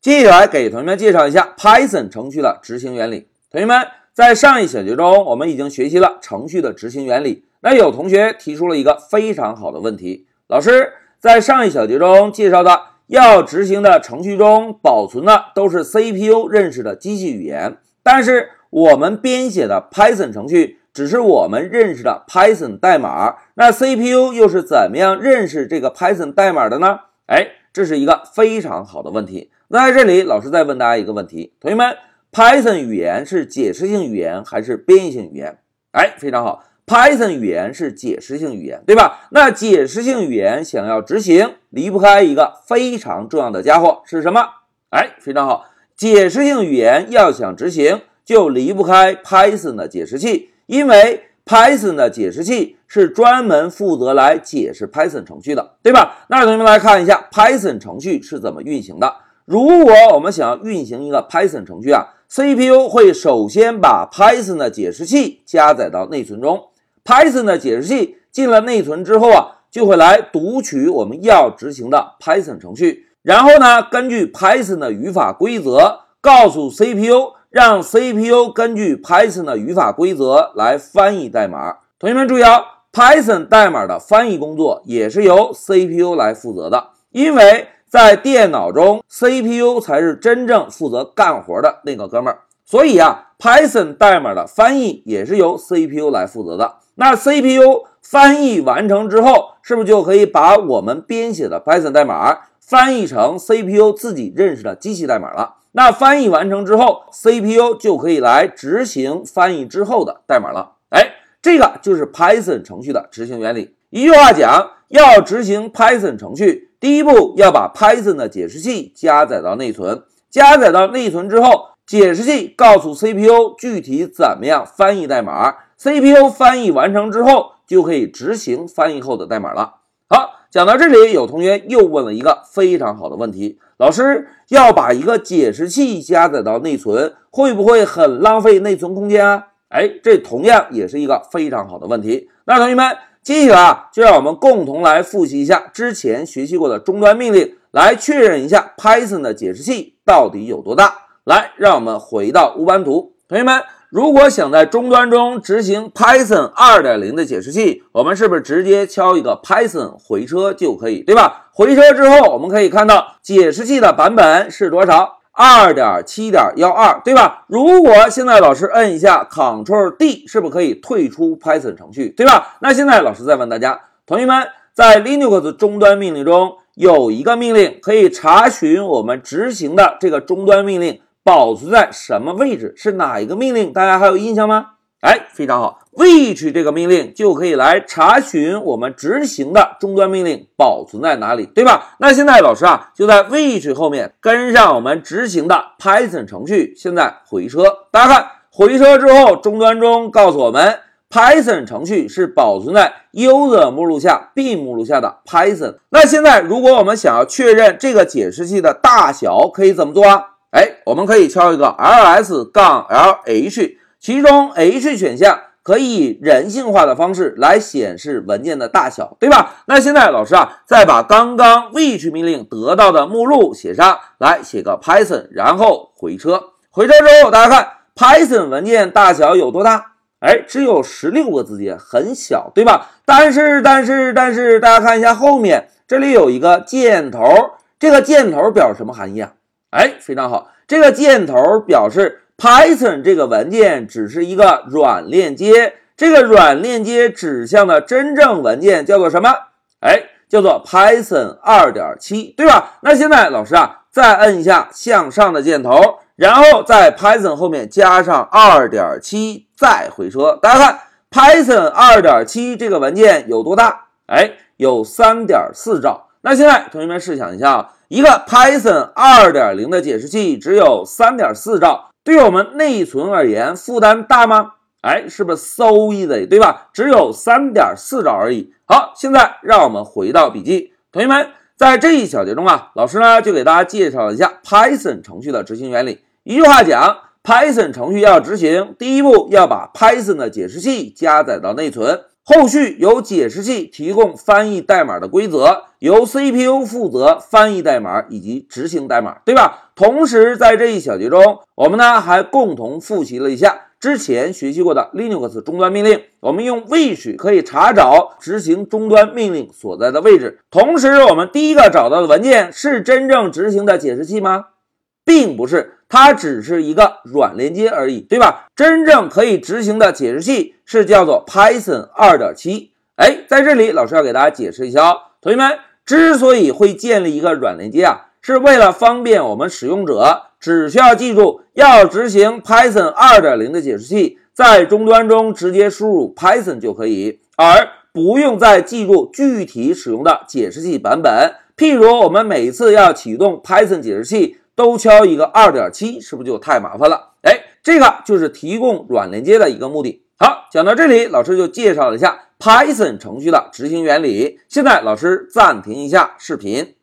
接下来给同学们介绍一下 Python 程序的执行原理。同学们在上一小节中，我们已经学习了程序的执行原理。那有同学提出了一个非常好的问题：老师，在上一小节中介绍的要执行的程序中保存的都是 CPU 认识的机器语言，但是我们编写的 Python 程序只是我们认识的 Python 代码，那 CPU 又是怎么样认识这个 Python 代码的呢？哎，这是一个非常好的问题。那在这里，老师再问大家一个问题，同学们，Python 语言是解释性语言还是编译性语言？哎，非常好，Python 语言是解释性语言，对吧？那解释性语言想要执行，离不开一个非常重要的家伙，是什么？哎，非常好，解释性语言要想执行，就离不开 Python 的解释器，因为 Python 的解释器是专门负责来解释 Python 程序的，对吧？那同学们来看一下 Python 程序是怎么运行的。如果我们想要运行一个 Python 程序啊，CPU 会首先把 Python 的解释器加载到内存中。Python 的解释器进了内存之后啊，就会来读取我们要执行的 Python 程序，然后呢，根据 Python 的语法规则，告诉 CPU，让 CPU 根据 Python 的语法规则来翻译代码。同学们注意啊，Python 代码的翻译工作也是由 CPU 来负责的，因为。在电脑中，CPU 才是真正负责干活的那个哥们儿。所以啊，Python 代码的翻译也是由 CPU 来负责的。那 CPU 翻译完成之后，是不是就可以把我们编写的 Python 代码翻译成 CPU 自己认识的机器代码了？那翻译完成之后，CPU 就可以来执行翻译之后的代码了。哎，这个就是 Python 程序的执行原理。一句话讲，要执行 Python 程序。第一步要把 Python 的解释器加载到内存，加载到内存之后，解释器告诉 CPU 具体怎么样翻译代码，CPU 翻译完成之后就可以执行翻译后的代码了。讲到这里，有同学又问了一个非常好的问题：老师要把一个解释器加载到内存，会不会很浪费内存空间啊？哎，这同样也是一个非常好的问题。那同学们。接下来，就让我们共同来复习一下之前学习过的终端命令，来确认一下 Python 的解释器到底有多大。来，让我们回到乌班图，同学们，如果想在终端中执行 Python 2.0的解释器，我们是不是直接敲一个 Python 回车就可以，对吧？回车之后，我们可以看到解释器的版本是多少？二点七点幺二，对吧？如果现在老师摁一下 Ctrl D，是不是可以退出 Python 程序，对吧？那现在老师再问大家，同学们，在 Linux 终端命令中有一个命令可以查询我们执行的这个终端命令保存在什么位置，是哪一个命令？大家还有印象吗？哎，非常好，which 这个命令就可以来查询我们执行的终端命令保存在哪里，对吧？那现在老师啊就在 which 后面跟上我们执行的 Python 程序，现在回车，大家看回车之后，终端中告诉我们 Python 程序是保存在 user 目录下 b 目录下的 Python。那现在如果我们想要确认这个解释器的大小，可以怎么做啊？哎，我们可以敲一个 ls 杠 lh。其中 H 选项可以人性化的方式来显示文件的大小，对吧？那现在老师啊，再把刚刚 which 命令得到的目录写上来，写个 Python，然后回车。回车之后，大家看 Python 文件大小有多大？哎，只有十六个字节，很小，对吧？但是，但是，但是，大家看一下后面，这里有一个箭头，这个箭头表示什么含义啊？哎，非常好，这个箭头表示。Python 这个文件只是一个软链接，这个软链接指向的真正文件叫做什么？哎，叫做 Python 二点七，对吧？那现在老师啊，再摁一下向上的箭头，然后在 Python 后面加上二点七，再回车。大家看，Python 二点七这个文件有多大？哎，有三点四兆。那现在同学们试想一下，一个 Python 二点零的解释器只有三点四兆。对我们内存而言，负担大吗？哎，是不是 so easy，对吧？只有三点四兆而已。好，现在让我们回到笔记，同学们，在这一小节中啊，老师呢就给大家介绍一下 Python 程序的执行原理。一句话讲，Python 程序要执行，第一步要把 Python 的解释器加载到内存，后续由解释器提供翻译代码的规则，由 CPU 负责翻译代码以及执行代码，对吧？同时，在这一小节中，我们呢还共同复习了一下之前学习过的 Linux 终端命令。我们用 wish 可以查找执行终端命令所在的位置。同时，我们第一个找到的文件是真正执行的解释器吗？并不是，它只是一个软连接而已，对吧？真正可以执行的解释器是叫做 Python 二点七。哎，在这里，老师要给大家解释一下哦，同学们，之所以会建立一个软连接啊，是为了方便我们使用者，只需要记住要执行 Python 二点零的解释器，在终端中直接输入 Python 就可以，而不用再记住具体使用的解释器版本。譬如我们每次要启动 Python 解释器。都敲一个二点七，是不是就太麻烦了？哎，这个就是提供软连接的一个目的。好，讲到这里，老师就介绍了一下 Python 程序的执行原理。现在老师暂停一下视频。